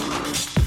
you